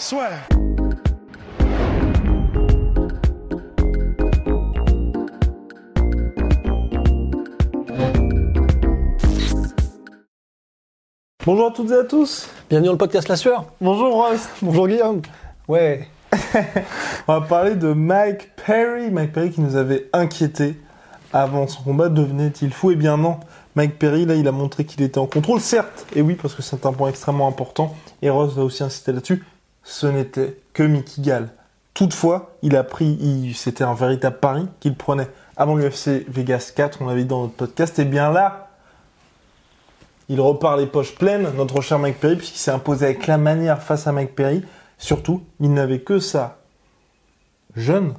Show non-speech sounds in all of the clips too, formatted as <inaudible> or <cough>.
swear. Bonjour à toutes et à tous. Bienvenue dans le podcast La Sueur. Bonjour Ross. Bonjour Guillaume. Ouais. <laughs> On va parler de Mike Perry. Mike Perry qui nous avait inquiété avant son combat. Devenait-il fou? Eh bien non. Mike Perry, là, il a montré qu'il était en contrôle, certes. Et oui, parce que c'est un point extrêmement important. Et Ross va aussi insister là-dessus. Ce n'était que Mickey Gall. Toutefois, il a pris, c'était un véritable pari qu'il prenait avant l'UFC Vegas 4, on l'avait dit dans notre podcast. Et bien là, il repart les poches pleines, notre cher Mike Perry, puisqu'il s'est imposé avec la manière face à Mike Perry. Surtout, il n'avait que sa jeune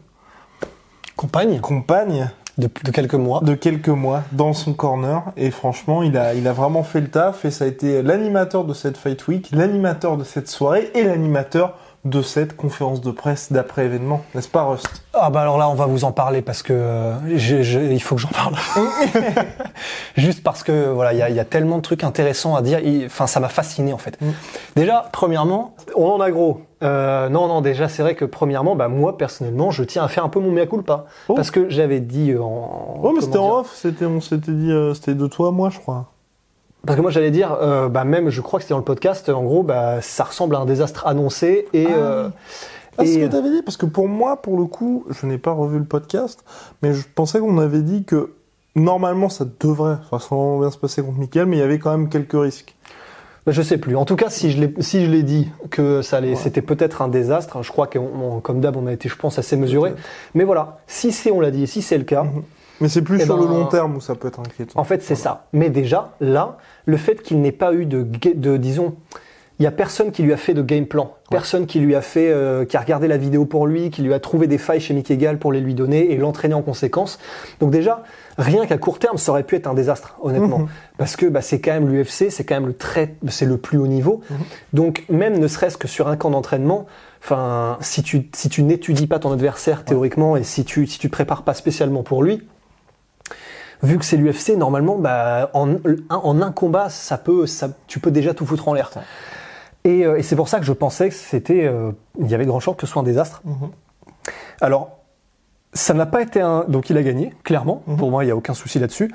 Compagne compagne de, de quelques mois. de quelques mois dans son corner. Et franchement, il a, il a vraiment fait le taf. Et ça a été l'animateur de cette Fight Week, l'animateur de cette soirée et l'animateur de cette conférence de presse d'après événement. N'est-ce pas, Rust? Ah bah alors là, on va vous en parler parce que euh, j'ai- j'ai- il faut que j'en parle. <laughs> Juste parce que voilà, il y a, il y a tellement de trucs intéressants à dire. Enfin, ça m'a fasciné en fait. Déjà, premièrement, on en a gros. Euh, non, non, déjà, c'est vrai que premièrement, bah moi personnellement, je tiens à faire un peu mon mea culpa Oh. parce que j'avais dit euh, en. Oh, mais c'était en off. C'était, on s'était dit, euh, c'était de toi à moi, je crois. Parce que moi j'allais dire, euh, bah même, je crois que c'était dans le podcast, en gros, bah ça ressemble à un désastre annoncé et. Ah. c'est ce que t'avais dit, parce que pour moi, pour le coup, je n'ai pas revu le podcast, mais je pensais qu'on avait dit que normalement ça devrait façon bien se passer contre Mickaël, mais il y avait quand même quelques risques. Bah, Je sais plus. En tout cas, si je l'ai, si je l'ai dit que ça allait, c'était peut-être un désastre. Je crois que, comme d'hab, on a été, je pense, assez mesuré. Mais voilà, si c'est, on l'a dit, si c'est le cas, Mais c'est plus Eh sur ben, le long terme où ça peut être inquiétant. en fait, c'est ça. Mais déjà, là, le fait qu'il n'ait pas eu de, de disons, il y a personne qui lui a fait de game plan, personne qui lui a fait, euh, qui a regardé la vidéo pour lui, qui lui a trouvé des failles chez Mickey Gall pour les lui donner et l'entraîner en conséquence. Donc déjà, rien qu'à court terme, ça aurait pu être un désastre, honnêtement, Mhm. parce que bah, c'est quand même l'UFC, c'est quand même le très, c'est le plus haut niveau. Donc même ne serait-ce que sur un camp d'entraînement, enfin, si tu si tu n'étudies pas ton adversaire théoriquement et si tu si tu te prépares pas spécialement pour lui, vu que c'est l'UFC, normalement, bah, en, un- en un combat, ça peut, ça, tu peux déjà tout foutre en l'air. Et, euh, et c'est pour ça que je pensais que c'était, euh, il y avait de grandes chances que ce soit un désastre. Mhm. Alors, ça n'a pas été un, donc il a gagné, clairement. Mhm. Pour moi, il n'y a aucun souci là-dessus.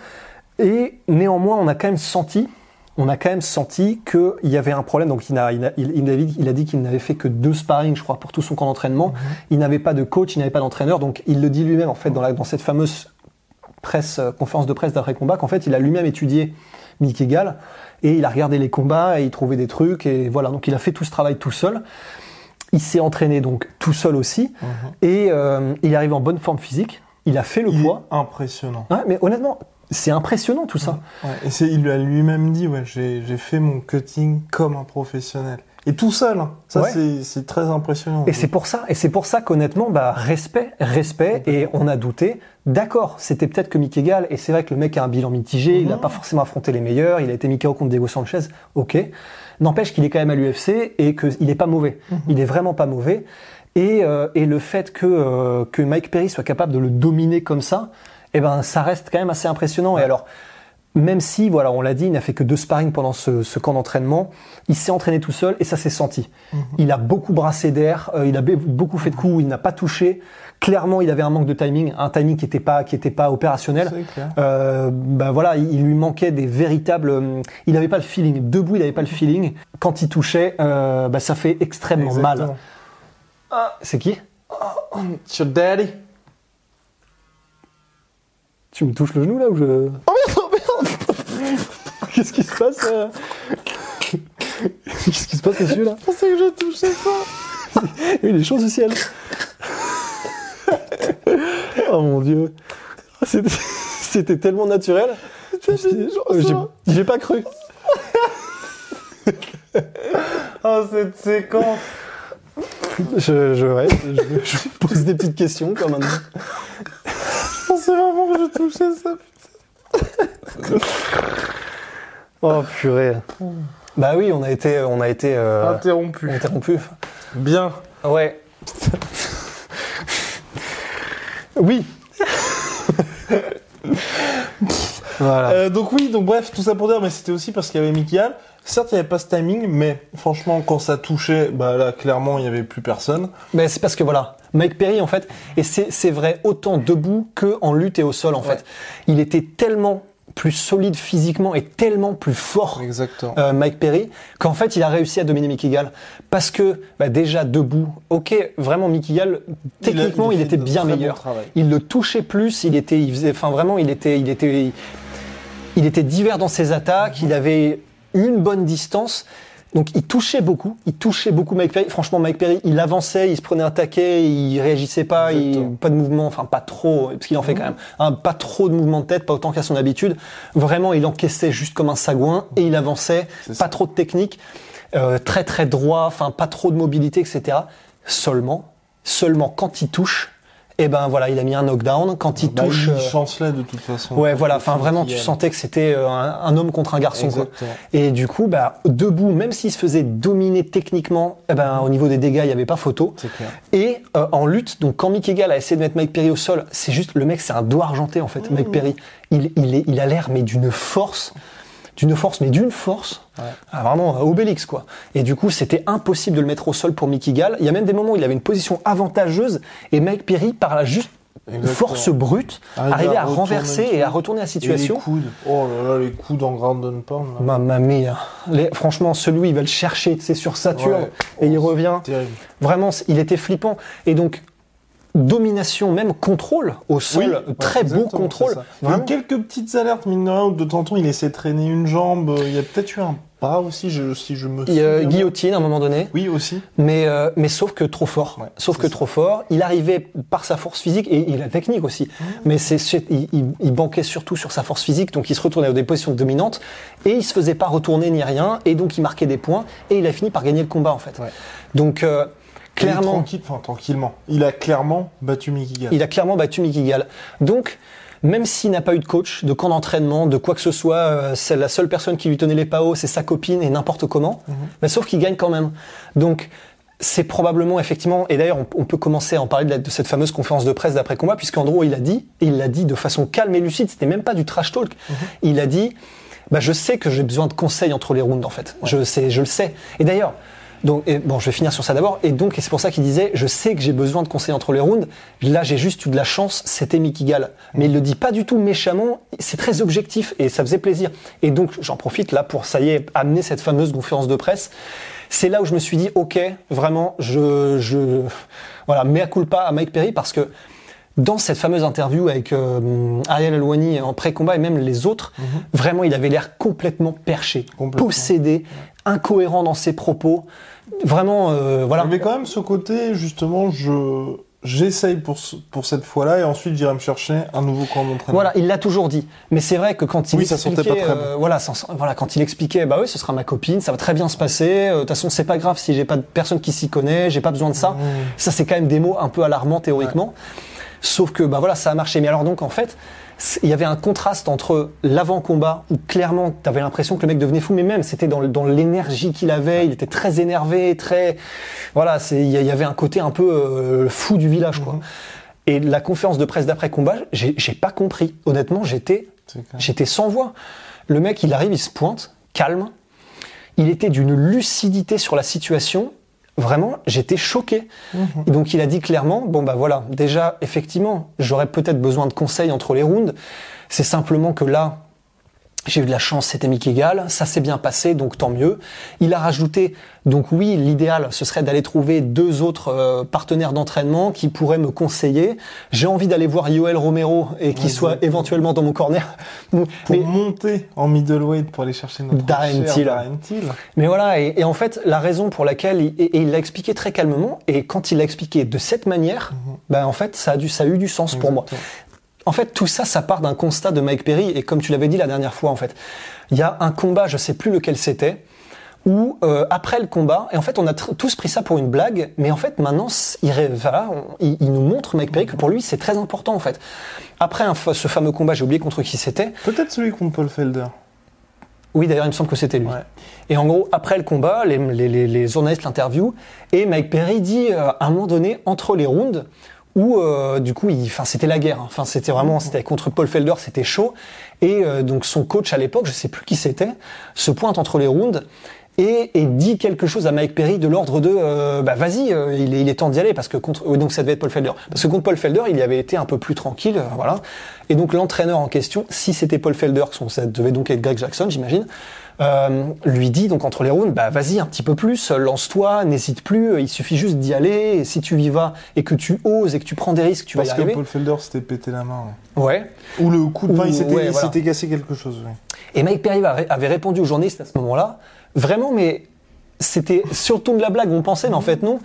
Et néanmoins, on a quand même senti, on a quand même senti qu'il y avait un problème. Donc, il a, il a, il, il a dit- il a dit qu'il n'avait fait que deux sparring, je crois, pour tout son camp d'entraînement. Il n'avait pas de coach, il n'avait pas d'entraîneur. Donc, il le dit lui-même, en fait, dans, la, dans cette fameuse presse, euh, conférence de presse d'après combat, qu'en fait, il a lui-même étudié Mickey Gall et il a regardé les combats et il trouvait des trucs et voilà. Donc, il a fait tout ce travail tout seul. Il s'est entraîné donc tout seul aussi et euh, il arrive en bonne forme physique. Il a fait le Il poids. est impressionnant. Ouais, mais honnêtement, c'est impressionnant tout ça. Ouais, et c'est, il a lui-même dit, ouais, j'ai fait mon cutting comme un professionnel. Et tout seul, hein. ça Ouais. c'est, très impressionnant. Et c'est pour ça, et c'est pour ça qu'honnêtement, bah, respect, respect, et on a douté. D'accord, c'était peut-être que Mickey Gall, et c'est vrai que le mec a un bilan mitigé, il n'a pas forcément affronté les meilleurs, il a été mis KO contre Diego Sanchez, ok. N'empêche qu'il est quand même à l'UFC et qu'il n'est pas mauvais. Il est vraiment pas mauvais. Et, euh, et le fait que, euh, que Mike Perry soit capable de le dominer comme ça, eh ben, ça reste quand même assez impressionnant. Et alors, même si, voilà, on l'a dit, il n'a fait que deux sparring pendant ce, ce camp d'entraînement, il s'est entraîné tout seul et ça s'est senti. Il a beaucoup brassé d'air, euh, il a be- beaucoup fait de coups, il n'a pas touché. Clairement, il avait un manque de timing, un timing qui n'était pas, qui était pas opérationnel. Euh, ben voilà, il, il lui manquait des véritables. euh, Il n'avait pas le feeling. Debout, il n'avait pas le feeling. Quand il touchait, euh, ben ça fait extrêmement mal. Ah, c'est qui? It's your daddy. Tu me touches le genou là ou je Oh oh <laughs> Qu'est-ce qui se passe euh <laughs> Qu'est-ce qui se passe monsieur là Je pensais que je touchais ça. <laughs> Oui, les choses au ciel. oh mon dieu. C'était- tellement naturel. J'ai j'ai pas cru. Oh, cette séquence Je, je, ouais, je, je pose des petites questions comme un. Je pensais vraiment que je touchais ça. <laughs> Oh purée. Bah oui, on a été, on a été euh, Interrompu. interrompu. Bien. Ouais. oui. <laughs> voilà. Euh, donc oui, donc bref, tout ça pour dire, mais c'était aussi parce qu'il y avait Mickey Hall. Certes, il n'y avait pas ce timing, mais franchement, quand ça touchait, bah là, clairement, il n'y avait plus personne. Mais c'est parce que voilà, Mike Perry en fait, et c'est vrai autant debout que en lutte et au sol en Ouais. fait. Il était tellement plus solide physiquement et tellement plus fort. Exactement. euh, Mike Perry, qu'en fait il a réussi à dominer Mickey Gall parce que bah, déjà debout, ok, vraiment Mickey Gall, techniquement il, il a fait était bien meilleur. Il le touchait plus, il était, il faisait, enfin vraiment il était, il était, il était divers dans ses attaques, il avait une bonne distance. Donc il touchait beaucoup, il touchait beaucoup Mike Perry. Franchement, Mike Perry, il avançait, il se prenait un taquet, il réagissait pas, il, pas de mouvement, enfin pas trop, parce qu'il en fait quand même, hein, pas trop de mouvement de tête, pas autant qu'à son habitude. Vraiment, il encaissait juste comme un sagouin et il avançait, pas ça. trop de technique, euh, très très droit, enfin pas trop de mobilité, etc. Seulement, seulement quand il touche, et ben voilà, il a mis un knockdown. Quand il Bah, touche, il euh, chancelait de toute façon. Ouais, voilà. Enfin, vraiment, tu sentais que c'était euh, un, un homme contre un garçon. Quoi. Et du coup, bah, debout, même s'il se faisait dominer techniquement, eh ben, au niveau des dégâts, il n'y avait pas photo. Clair. Et euh, en lutte, donc quand Mickey Gall a essayé de mettre Mike Perry au sol, c'est juste le mec, c'est un doigt argenté en fait. Mike Perry, il, il, est, il a l'air mais d'une force, d'une force, mais d'une force, Ah, vraiment Obélix quoi. Et du coup, c'était impossible de le mettre au sol pour Mickey Gall. Il y a même des moments où il avait une position avantageuse et Mike Perry, par la juste Exactement. force brute, Arriver arrivait à renverser et à retourner la Et les situation. coudes. Oh là là, les coudes en ground and pound. Mamma mia. Les- franchement, celui, il va le chercher, c'est sur Saturne, Ouais. et il Oh, revient. Terrible. Vraiment, il était flippant. Et donc, domination, même contrôle au sol, ouais, très beau contrôle. Il Vraiment. eu quelques petites alertes, mine de rien, de temps en temps, il essaie de traîner une jambe. Il y a peut-être eu un pas aussi, je, si je me Il guillotine à un moment donné, Oui, aussi. mais, euh, mais sauf que trop fort. Ouais, sauf que ça. trop fort. Il arrivait par sa force physique et, et la technique aussi. Mmh. Mais c'est, il, il- il banquait surtout sur sa force physique, donc il se retournait dans des positions dominantes et il se faisait pas retourner ni rien, et donc il marquait des points et il a fini par gagner le combat en fait. Ouais. Donc euh, Il clairement, Tranquille, enfin, tranquillement. Il a clairement battu Mickey Gall. Il a clairement battu Mickey Gall. Donc, même s'il n'a pas eu de coach, de camp d'entraînement, de quoi que ce soit, euh, c'est la seule personne qui lui tenait les paos, c'est sa copine et n'importe comment. Mais sauf qu'il gagne quand même. Donc, c'est probablement effectivement, et d'ailleurs on, on peut commencer à en parler de, la- de cette fameuse conférence de presse d'après combat, puisqu'Andrew il a dit, et il l'a dit de façon calme et lucide, c'était même pas du trash talk. Il a dit, bah, je sais que j'ai besoin de conseils entre les rounds en fait. Je sais, je le sais. Et d'ailleurs, donc, bon, je vais finir sur ça d'abord. Et donc, c'est pour ça qu'il disait, je sais que j'ai besoin de conseils entre les rounds. Là, j'ai juste eu de la chance, c'était Mickey Gall. Mais il le dit pas du tout méchamment. C'est très objectif et ça faisait plaisir. Et donc, j'en profite là pour, ça y est, amener cette fameuse conférence de presse. C'est là où je me suis dit, ok, vraiment, je, je, voilà, mea culpa à Mike Perry parce que dans cette fameuse interview avec euh, Ariel Alwani en pré-combat et même les autres, vraiment, il avait l'air complètement perché, Complètement. possédé, incohérent dans ses propos. Vraiment, euh, voilà. Mais quand même, ce côté, justement, je j'essaye pour, ce- pour cette fois-là, et ensuite j'irai me chercher un nouveau camp d'entraînement. Voilà, il l'a toujours dit. Mais c'est vrai que quand il Oui, ça sentait expliquait, pas très euh, voilà, sans- voilà, quand il expliquait, bah oui, ce sera ma copine, ça va très bien se passer. euh, De toute façon, c'est pas grave si j'ai pas de personne qui s'y connaît, j'ai pas besoin de ça. Mmh. Ça, c'est quand même des mots un peu alarmants théoriquement. Sauf que, bah voilà, ça a marché. Mais alors donc, en fait, il y avait un contraste entre l'avant-combat où clairement, t'avais l'impression que le mec devenait fou, mais même c'était dans, l'énergie qu'il avait. Il était très énervé, très, voilà, c'est, il y avait un côté un peu euh, fou du village, quoi. Et la conférence de presse d'après combat, j'ai pas compris. Honnêtement, j'étais j'étais sans voix. Le mec, il arrive, il se pointe, calme. Il était d'une lucidité sur la situation. Vraiment, j'étais choqué. Et donc, il a dit clairement, bon bah voilà, déjà, effectivement, j'aurais peut-être besoin de conseils entre les rounds. C'est simplement que là, j'ai eu de la chance, c'était Mickey Gall, ça s'est bien passé, donc tant mieux. Il a rajouté, donc oui, l'idéal, ce serait d'aller trouver deux autres euh, partenaires d'entraînement qui pourraient me conseiller. J'ai envie d'aller voir Yoel Romero et qu'il soit éventuellement dans mon corner. <laughs> Pour Mais- monter en middleweight pour aller chercher notre Darren Till. Mais voilà, et, et en fait, la raison pour laquelle, il- et, et il l'a expliqué très calmement, et quand il l'a expliqué de cette manière, ben en fait, ça a, du, ça a eu du sens pour moi. En fait, tout ça, ça part d'un constat de Mike Perry, et comme tu l'avais dit la dernière fois, en fait, il y a un combat, je sais plus lequel c'était, où euh, après le combat, et en fait on a tous pris ça pour une blague, mais en fait maintenant il, voilà, on- il, il nous montre Mike Perry que pour lui c'est très important en fait. Après un ce fameux combat, j'ai oublié contre qui c'était. Peut-être celui contre Paul Felder. Oui d'ailleurs il me semble que c'était lui. Ouais. Et en gros après le combat, les, les, les, les journalistes l'interviewent et Mike Perry dit euh, à un moment donné entre les rounds où euh, du coup, enfin c'était la guerre. hein. Enfin c'était vraiment, c'était contre Paul Felder, c'était chaud. Et euh, donc son coach à l'époque, je sais plus qui c'était, se pointe entre les rounds et, et dit quelque chose à Mike Perry de l'ordre de, euh, bah vas-y, euh, il, est, il est temps d'y aller parce que contre, euh, donc ça devait être Paul Felder, parce que contre Paul Felder, il y avait été un peu plus tranquille, euh, voilà. Et donc l'entraîneur en question, si c'était Paul Felder, ça devait donc être Greg Jackson, j'imagine. Euh, lui dit donc entre les rounds, bah vas-y un petit peu plus, lance-toi, n'hésite plus, il suffit juste d'y aller. Et si tu y vas et que tu oses et que tu prends des risques, tu vas Parce y que arriver. Paul Felder s'était pété la main. ouais. Ouais. Ou le coup de pain, il s'était ouais, voilà. cassé quelque chose. ouais. Et Mike Perry va- avait répondu aux journalistes à ce moment-là, vraiment, mais c'était sur le ton de la blague, on pensait, mais en fait non.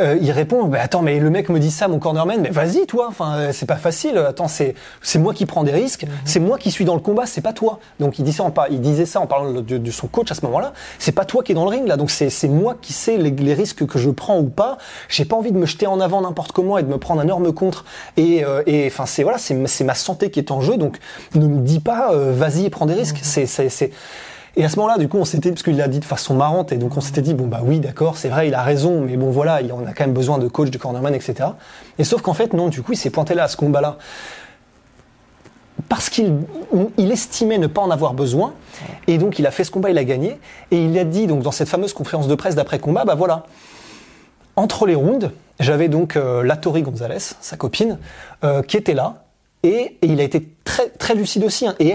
Euh, il répond, bah, attends, mais le mec me dit ça, mon cornerman, mais vas-y, toi, enfin, euh, c'est pas facile, attends, c'est, c'est moi qui prends des risques, c'est moi qui suis dans le combat, c'est pas toi. Donc il, dit ça en, il disait ça en parlant de, de son coach à ce moment-là, c'est pas toi qui est dans le ring, là, donc c'est, c'est moi qui sais les, les risques que je prends ou pas, j'ai pas envie de me jeter en avant n'importe comment et de me prendre un énorme contre, et, euh, et enfin, c'est, voilà, c'est, c'est ma santé qui est en jeu, donc ne me dis pas, euh, vas-y et prends des risques, c'est, c'est, c'est, et à ce moment-là, du coup, on s'était, parce qu'il l'a dit de façon marrante, et donc on s'était dit, bon bah oui, d'accord, c'est vrai, il a raison, mais bon voilà, il- on a quand même besoin de coach, de cornerman, etc. Et sauf qu'en fait, non, du coup, il s'est pointé là à ce combat-là parce qu'il il estimait ne pas en avoir besoin, et donc il a fait ce combat, il a gagné, et il a dit donc dans cette fameuse conférence de presse d'après combat, bah voilà, entre les rounds, j'avais donc euh, Gonzalez, sa copine, euh, qui était là, et, il a été très très lucide aussi, hein, et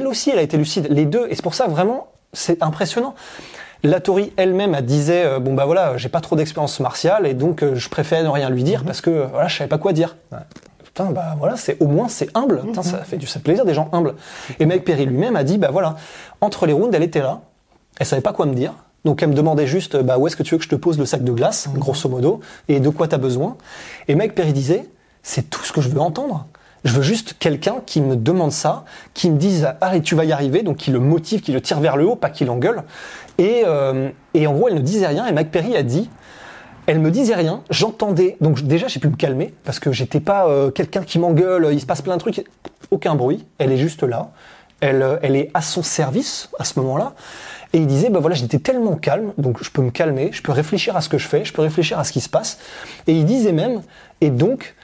Elle aussi, elle a été lucide. Les deux, et c'est pour ça vraiment, c'est impressionnant. Latori elle-même elle disait euh, bon bah voilà, j'ai pas trop d'expérience martiale et donc euh, je préfère ne rien lui dire parce que euh, voilà, je savais pas quoi dire. Putain bah voilà, c'est au moins c'est humble. Putain, ça fait du ça plaisir des gens humbles. Et Mike Perry lui-même a dit bah voilà, entre les rounds, elle était là, elle savait pas quoi me dire. Donc elle me demandait juste bah où est-ce que tu veux que je te pose le sac de glace, grosso modo, et de quoi tu as besoin. Et Mike Perry disait c'est tout ce que je veux entendre. Je veux juste quelqu'un qui me demande ça, qui me dise ah et tu vas y arriver, donc qui le motive, qui le tire vers le haut, pas qui l'engueule. Et, euh, et en gros elle ne disait rien et Mike Perry a dit elle me disait rien, j'entendais. Donc déjà, j'ai pu me calmer parce que j'étais pas euh, quelqu'un qui m'engueule, il se passe plein de trucs. Aucun bruit, elle est juste là. Elle, euh, elle est à son service à ce moment-là. Et il disait, bah voilà, j'étais tellement calme, donc je peux me calmer, je peux réfléchir à ce que je fais, je peux réfléchir à ce qui se passe. Et il disait même, et donc,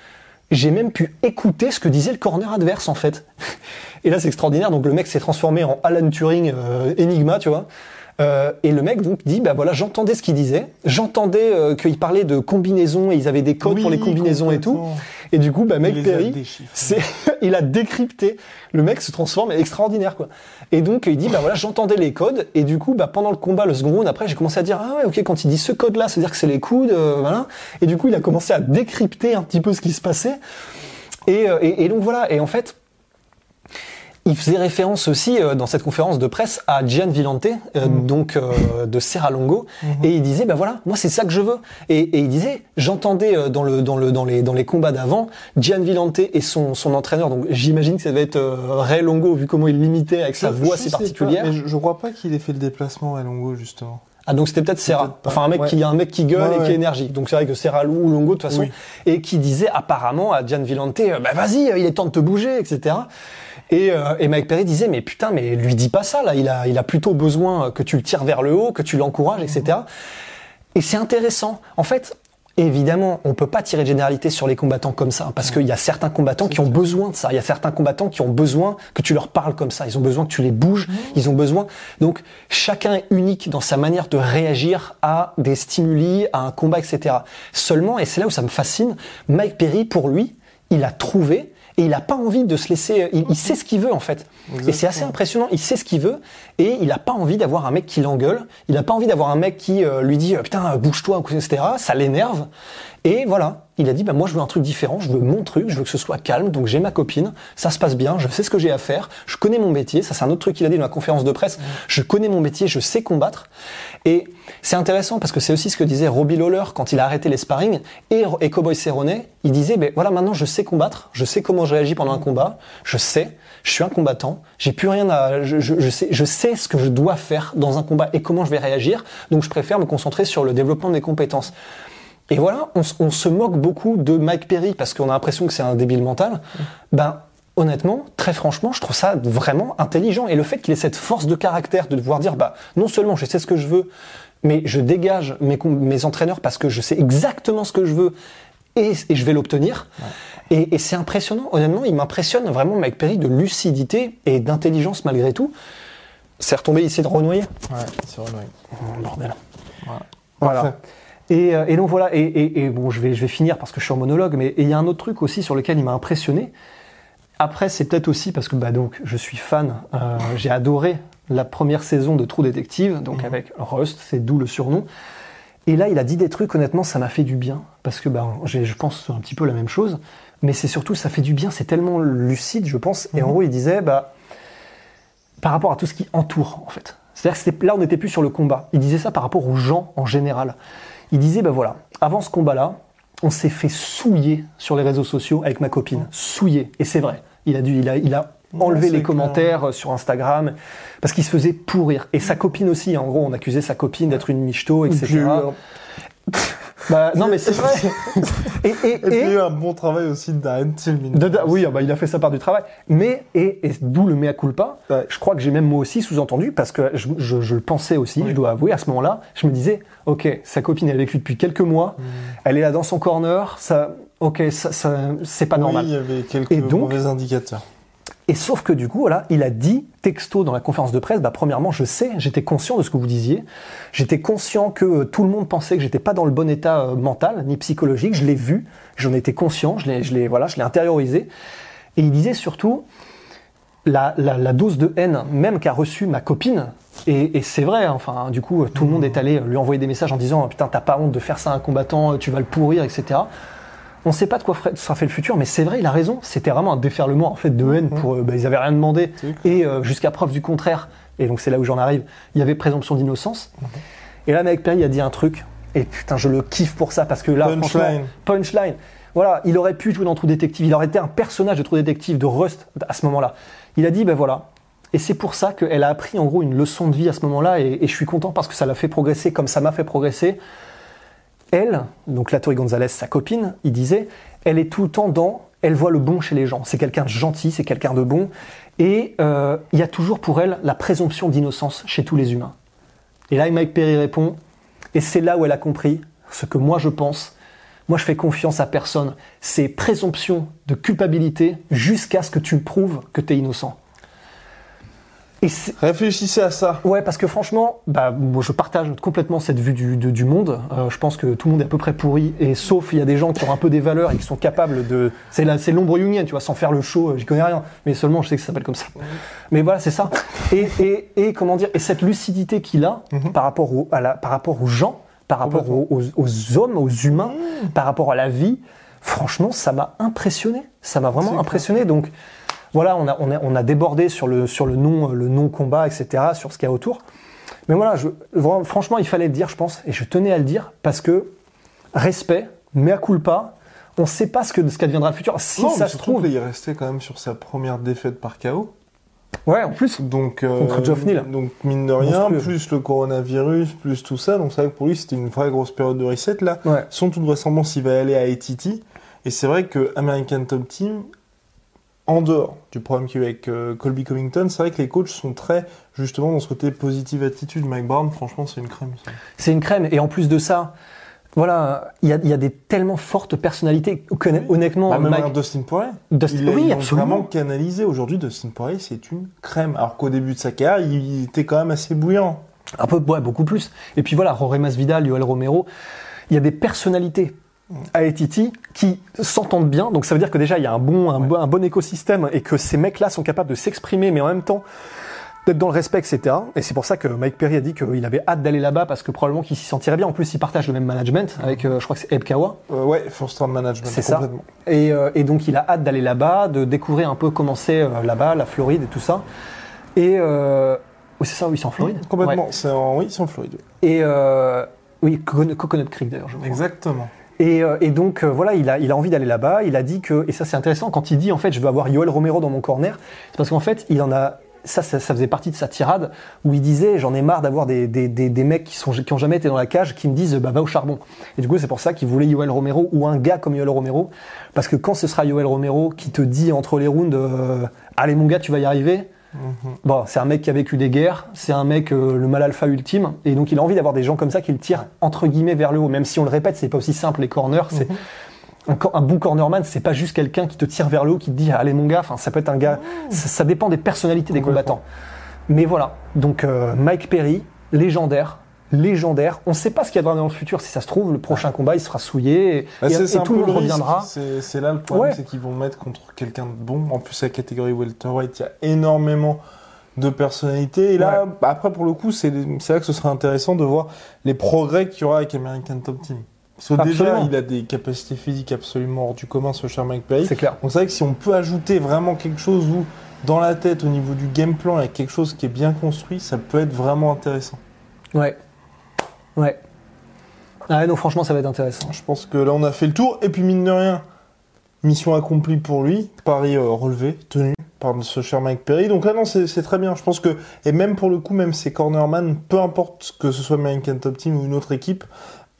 j'ai même pu écouter ce que disait le corner adverse en fait. <laughs> Et là c'est extraordinaire, donc le mec s'est transformé en Alan Turing euh, Enigma, tu vois. Euh, et le mec donc dit bah voilà j'entendais ce qu'il disait, j'entendais euh, qu'il parlait de combinaisons et ils avaient des codes Oui, pour les combinaisons et tout. Et du coup bah mec Perry, c'est <laughs> il a décrypté. Le mec se transforme, extraordinaire quoi. Et donc il dit bah voilà j'entendais les codes et du coup bah pendant le combat le second round après j'ai commencé à dire ah ouais ok quand il dit ce code là c'est à dire que c'est les coudes euh, voilà. Et du coup il a commencé à décrypter un petit peu ce qui se passait. Et, euh, et, et donc voilà, et en fait, il faisait référence aussi euh, dans cette conférence de presse à Gian Villante, euh, donc euh, de Serra Longo, et il disait, bah voilà, moi c'est ça que je veux. Et, et il disait, j'entendais euh, dans le dans le dans les dans les combats d'avant, Gian Villante et son son entraîneur, donc j'imagine que ça va être euh, Ray Longo vu comment il l'imitait avec sa Je- voix si particulière. pas, mais je, je crois pas qu'il ait fait le déplacement à Longo, justement. Ah donc c'était peut-être Serra, enfin un mec Ouais. qui un mec qui gueule Ouais, et qui est énergique. Donc c'est vrai que Serra ou Longo de toute façon Oui. et qui disait apparemment à Gian Villante bah vas-y, il est temps de te bouger, etc. Et, euh, et Mike Perry disait mais putain mais lui dis pas ça là, il a il a plutôt besoin que tu le tires vers le haut, que tu l'encourages, etc. Et c'est intéressant. En fait, évidemment, on peut pas tirer de généralité sur les combattants comme ça, parce qu'il y a certains combattants qui ont besoin de ça. Il y a certains combattants qui ont besoin que tu leur parles comme ça. Ils ont besoin que tu les bouges. Ils ont besoin. Donc, chacun est unique dans sa manière de réagir à des stimuli, à un combat, etc. Seulement, et c'est là où ça me fascine, Mike Perry, pour lui, il a trouvé et il a pas envie de se laisser. Il, il sait ce qu'il veut en fait. Et c'est assez impressionnant. Il sait ce qu'il veut et il a pas envie d'avoir un mec qui l'engueule. Il a pas envie d'avoir un mec qui euh, lui dit euh, putain euh, bouge-toi etc. Ça l'énerve. Et voilà, il a dit bah moi je veux un truc différent. Je veux mon truc. Je veux que ce soit calme. Donc j'ai ma copine. Ça se passe bien. Je sais ce que j'ai à faire. Je connais mon métier. Ça c'est un autre truc qu'il a dit dans la conférence de presse. Je connais mon métier. Je sais combattre. Et c'est intéressant parce que c'est aussi ce que disait Robbie Lawler quand il a arrêté les sparring et, Cowboy Cerrone. Il disait, ben voilà, maintenant je sais combattre, je sais comment je réagis pendant un combat, je sais, je suis un combattant, j'ai plus rien à, je sais, je sais ce que je dois faire dans un combat et comment je vais réagir. Donc je préfère me concentrer sur le développement de mes compétences. Et voilà, on, se moque beaucoup de Mike Perry parce qu'on a l'impression que c'est un débile mental. Ben, honnêtement, très franchement, je trouve ça vraiment intelligent. Et le fait qu'il ait cette force de caractère de devoir dire, bah, non seulement je sais ce que je veux, mais je dégage mes, entraîneurs parce que je sais exactement ce que je veux et, et je vais l'obtenir. Et, et c'est impressionnant. Honnêtement, il m'impressionne vraiment Mike Perry de lucidité et d'intelligence malgré tout. C'est retombé ici de Renoyer. Ouais, c'est ouais. Oh, bordel. Voilà. Voilà. Et, euh, et donc voilà, et, et- et bon, je vais, je vais finir parce que je suis en monologue, mais il y a un autre truc aussi sur lequel il m'a impressionné. Après, c'est peut-être aussi parce que bah, donc, je suis fan, euh, j'ai adoré la première saison de True Detective, donc avec Rust, c'est d'où le surnom. Et là, il a dit des trucs, honnêtement, ça m'a fait du bien. Parce que bah, je pense un petit peu la même chose. Mais c'est surtout, ça fait du bien, c'est tellement lucide, je pense. Et en gros, il disait, bah, par rapport à tout ce qui entoure, en fait. C'est-à-dire que là, on n'était plus sur le combat. Il disait ça par rapport aux gens en général. Il disait, ben voilà, avant ce combat-là, on s'est fait souiller sur les réseaux sociaux avec ma copine. Souiller. Et c'est vrai. Il a dû, il a, il a enlevé c'est les commentaires euh, sur Instagram parce qu'il se faisait pourrir. Et sa copine aussi. En gros, on accusait sa copine d'être une michto, etc. Puis, Bah, non, mais c'est vrai. <laughs> et, et, Et puis il y a et- eu un bon travail aussi rien. oui, ah bah, il a fait sa part du travail. Mais, et, et d'où le mea culpa, Ouais. je crois que j'ai même moi aussi sous-entendu, parce que je, je- je le pensais aussi, je dois avouer, à ce moment-là, je me disais, ok, sa copine, elle est avec lui depuis quelques mois, elle est là dans son corner, ça, ok, ça, ça- c'est pas Oui, normal. il y avait quelques Et donc- mauvais indicateurs. Et sauf que du coup, voilà, il a dit texto dans la conférence de presse, bah, premièrement, je sais, j'étais conscient de ce que vous disiez, j'étais conscient que euh, tout le monde pensait que j'étais pas dans le bon état euh, mental ni psychologique, je l'ai vu, j'en étais conscient, je l'ai, je l'ai, voilà, je l'ai intériorisé. Et il disait surtout la, la, la dose de haine même qu'a reçue ma copine. Et, et c'est vrai, hein, enfin, du coup, tout le monde est allé lui envoyer des messages en disant putain, t'as pas honte de faire ça à un combattant, tu vas le pourrir, etc. On ne sait pas de quoi sera fait le futur, mais c'est vrai, il a raison. C'était vraiment un déferlement en fait de haine pour. euh, bah, ils avaient rien demandé et euh, jusqu'à preuve du contraire. Et donc c'est là où j'en arrive. Il y avait présomption d'innocence. Et là, Mike Perry a dit un truc. Et putain, je le kiffe pour ça parce que là, Punchline. franchement, punchline. Voilà, il aurait pu jouer dans True Detective. Il aurait été un personnage de True Detective de Rust à ce moment-là. Il a dit, ben voilà. Et c'est pour ça qu'elle a appris en gros une leçon de vie à ce moment-là. Et, et je suis content parce que ça l'a fait progresser comme ça m'a fait progresser. Elle, donc la Gonzalez, sa copine, il disait, elle est tout le temps dans, elle voit le bon chez les gens. C'est quelqu'un de gentil, c'est quelqu'un de bon. Et euh, il y a toujours pour elle la présomption d'innocence chez tous les humains. Et là, Mike Perry répond, et c'est là où elle a compris ce que moi je pense. Moi, je fais confiance à personne. C'est présomption de culpabilité jusqu'à ce que tu prouves que tu es innocent. Et Réfléchissez à ça. Ouais, parce que franchement, bah, moi, je partage complètement cette vue du, de- du monde. Euh, je pense que tout le monde est à peu près pourri, et sauf il y a des gens qui ont un peu des valeurs et qui sont capables de. C'est l'ombre jungienne, tu vois, sans faire le show, euh, j'y connais rien, mais seulement je sais que ça s'appelle comme ça. Mais voilà, c'est ça. Et, et, et comment dire, et cette lucidité qu'il a par rapport au, à la, par rapport aux gens, par rapport aux, aux- aux hommes, aux humains, par rapport à la vie, franchement, ça m'a impressionné. Ça m'a vraiment impressionné. Donc voilà, on a, on a, on a débordé sur le, sur le non, le non combat, etc., sur ce qu'il y a autour. Mais voilà, je, vraiment, franchement, il fallait le dire, je pense, et je tenais à le dire parce que respect, mea culpa. On ne sait pas ce que ce qu'adviendra le futur. Si non, ça mais se trouve, est resté quand même sur sa première défaite par KO. ouais, en plus, Donc, euh, Contre Geoff Neal. donc mine de rien, Monstrueux. plus le coronavirus, plus tout ça, donc c'est vrai que pour lui c'était une vraie grosse période de reset là. ouais. Sans toute vraisemblance, il va aller à ATT. Et c'est vrai que American Top Team, en dehors du problème qu'il y a eu avec euh, Colby Covington, c'est vrai que les coachs sont très justement dans ce côté positive attitude. Mike Brown, franchement, c'est une crème. C'est une crème. Et en plus de ça, voilà, il y a, y a des tellement fortes personnalités. Honnêtement, Bah, même Mike- Dustin Poirier. Dustin- il, oui, absolument. vraiment canalisé. Aujourd'hui, Dustin Poirier, c'est une crème. Alors qu'au début de sa carrière, il était quand même assez bouillant. Un peu, ouais, beaucoup plus. Et puis voilà, Jorge Masvidal, Yoel Romero, il y a des personnalités Aetiti qui s'entendent bien. Donc ça veut dire que déjà il y a un bon, un, bon, un bon écosystème et que ces mecs-là sont capables de s'exprimer, mais en même temps d'être dans le respect, etc. Et c'est pour ça que Mike Perry a dit qu'il avait hâte d'aller là-bas parce que probablement qu'il s'y sentirait bien. En plus, il partage le même management avec, euh, je crois que c'est Eb Kawa. Euh, ouais, First Round Management, C'est ça. Et, euh, et donc il a hâte d'aller là-bas, de découvrir un peu comment c'est euh, là-bas, la Floride et tout ça. Et oui, c'est ça, oui, c'est en Floride. Complètement. Ouais. C'est en, oui, c'est en Floride. Et oui, Coconut Coconut Creek d'ailleurs, je crois. Exactement. Et, euh, et donc euh, voilà, il a, il a envie d'aller là-bas. Il a dit que, et ça c'est intéressant, quand il dit en fait je veux avoir Yoel Romero dans mon corner, c'est parce qu'en fait il en a, ça, ça, ça faisait partie de sa tirade où il disait j'en ai marre d'avoir des, des, des, des mecs qui sont qui ont jamais été dans la cage qui me disent bah va au charbon. Et du coup c'est pour ça qu'il voulait Yoel Romero ou un gars comme Yoel Romero parce que quand ce sera Yoel Romero qui te dit entre les rounds euh, allez mon gars tu vas y arriver. Bon, c'est un mec qui a vécu des guerres, c'est un mec euh, le mal alpha ultime, et donc il a envie d'avoir des gens comme ça qui le tirent entre guillemets vers le haut. Même si on le répète, c'est pas aussi simple les corners. C'est un, cor- un bon cornerman, c'est pas juste quelqu'un qui te tire vers le haut, qui te dit allez mon gars. Enfin, ça peut être un gars. Ça, ça dépend des personnalités des combattants. Mais voilà. Donc euh, Mike Perry, légendaire. Légendaire. On ne sait pas ce qu'il y a dans le futur. Si ça se trouve, le prochain combat, il sera souillé et, Bah, et- et tout le monde reviendra. C'est là le problème, Ouais. c'est qu'ils vont le mettre contre quelqu'un de bon. En plus, la catégorie welterweight, il y a énormément de personnalités. Et là, Ouais. bah, après, pour le coup, c'est là que ce serait intéressant de voir les progrès qu'il y aura avec American Top Team. Parce que déjà, il a des capacités physiques absolument hors du commun, ce cher Mike Perry. C'est clair. Donc c'est vrai que si on peut ajouter vraiment quelque chose où, dans la tête, au niveau du game plan, il y a quelque chose qui est bien construit, ça peut être vraiment intéressant. Ouais. Ouais. Ah ouais, non, franchement, ça va être intéressant. Je pense que là, on a fait le tour. Et puis, mine de rien, mission accomplie pour lui. Pari euh, relevé, tenu par ce cher Mike Perry. Donc là, non, c'est c'est très bien. Je pense que, et même pour le coup, même ces cornerman, peu importe que ce soit American Top Team ou une autre équipe,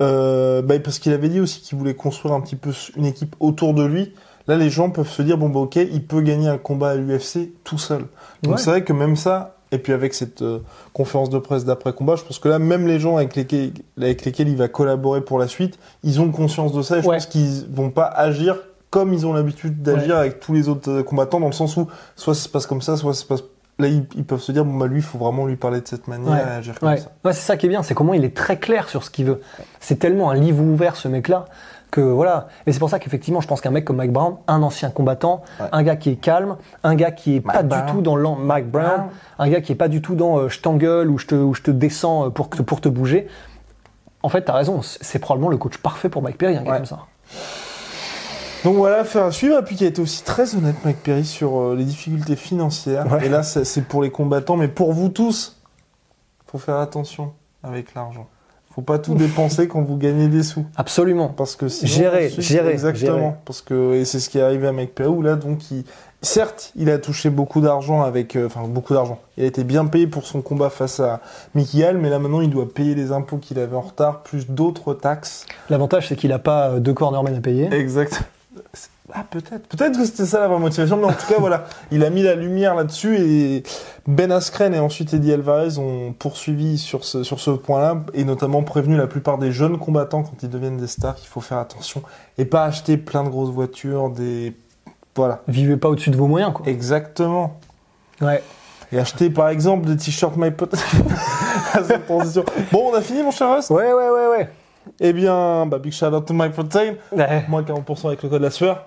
euh, bah, parce qu'il avait dit aussi qu'il voulait construire un petit peu une équipe autour de lui. Là, les gens peuvent se dire, bon, bah, ok, il peut gagner un combat à l'UFC tout seul. Donc Ouais. c'est vrai que même ça, et puis avec cette euh, conférence de presse d'après-combat, je pense que là, même les gens avec lesquels, avec lesquels il va collaborer pour la suite, ils ont conscience de ça et je Ouais. pense qu'ils vont pas agir comme ils ont l'habitude d'agir avec tous les autres euh, combattants, dans le sens où soit ça se passe comme ça, soit ça se passe... Là, ils, ils peuvent se dire, bon, bah lui, il faut vraiment lui parler de cette manière Ouais. et agir comme Ouais, ça. ouais c'est ça qui est bien, c'est comment il est très clair sur ce qu'il veut. C'est tellement un livre ouvert ce mec-là que voilà. Et c'est pour ça qu'effectivement, je pense qu'un mec comme Mike Brown, un ancien combattant, Ouais. un gars qui est calme, un gars qui est pas Brown. du tout dans l'an Mike Brown, un gars qui est pas du tout dans euh, je t'engueule ou je te ou je te descends euh, pour que- pour te bouger. En fait, t'as raison, c'est probablement le coach parfait pour Mike Perry, un gars Ouais. comme ça. Donc voilà, faire à suivre. Et puis qui a été aussi très honnête, Mike Perry, sur euh, les difficultés financières. Ouais. Et là, c'est c'est pour les combattants, mais pour vous tous, faut faire attention avec l'argent. Faut pas tout dépenser quand vous gagnez des sous. Absolument. Parce que sinon, Gérer, ensuite, gérer, exactement. gérer. Parce que et c'est ce qui est arrivé à où là donc il certes il a touché beaucoup d'argent avec euh, enfin beaucoup d'argent. Il a été bien payé pour son combat face à Mickey Hall, mais là maintenant il doit payer les impôts qu'il avait en retard plus d'autres taxes. L'avantage, c'est qu'il a pas euh, deux cornermen à payer. Exact. Ah peut-être, peut-être que c'était ça la vraie motivation, mais en tout cas voilà, il a mis la lumière là-dessus et Ben Askren et ensuite Eddie Alvarez ont poursuivi sur ce, sur ce point-là et notamment prévenu la plupart des jeunes combattants quand ils deviennent des stars qu'il faut faire attention et pas acheter plein de grosses voitures, des voilà. Vivez pas au-dessus de vos moyens, quoi. Exactement. Ouais. Et acheter par exemple des t-shirts My Pot. <laughs> Bon, on a fini mon cher Rust Ouais, ouais, ouais, ouais. Eh bien, bah, big shout out to My Protein. Ouais. Moins 40% avec le code la sueur.